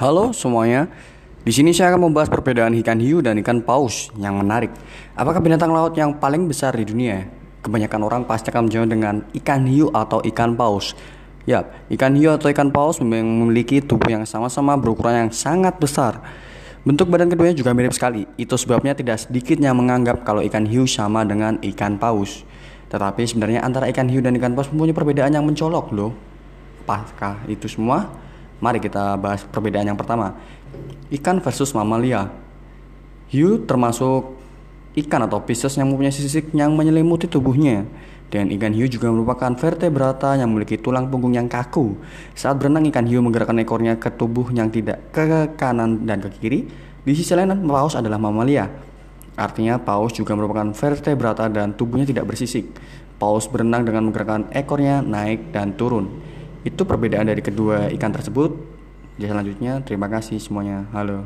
Halo semuanya. Di sini saya akan membahas perbedaan ikan hiu dan ikan paus yang menarik. Apakah binatang laut yang paling besar di dunia? Kebanyakan orang pasti akan menjawab dengan ikan hiu atau ikan paus. Ya, ikan hiu atau ikan paus memiliki tubuh yang sama-sama berukuran yang sangat besar. Bentuk badan keduanya juga mirip sekali. Itu sebabnya tidak sedikit yang menganggap kalau ikan hiu sama dengan ikan paus. Tetapi sebenarnya antara ikan hiu dan ikan paus mempunyai perbedaan yang mencolok loh. Apakah itu semua? Mari kita bahas perbedaan yang pertama. Ikan versus mamalia. Hiu termasuk ikan atau pisces yang mempunyai sisik yang menyelimuti tubuhnya. Dan ikan hiu juga merupakan vertebrata yang memiliki tulang punggung yang kaku. Saat berenang, ikan hiu menggerakkan ekornya ke tubuh yang tidak ke kanan dan ke kiri. Di sisi lain, paus adalah mamalia. Artinya paus juga merupakan vertebrata dan tubuhnya tidak bersisik. Paus berenang dengan menggerakkan ekornya naik dan turun. Itu perbedaan dari kedua ikan tersebut. Ya selanjutnya, terima kasih semuanya. Halo.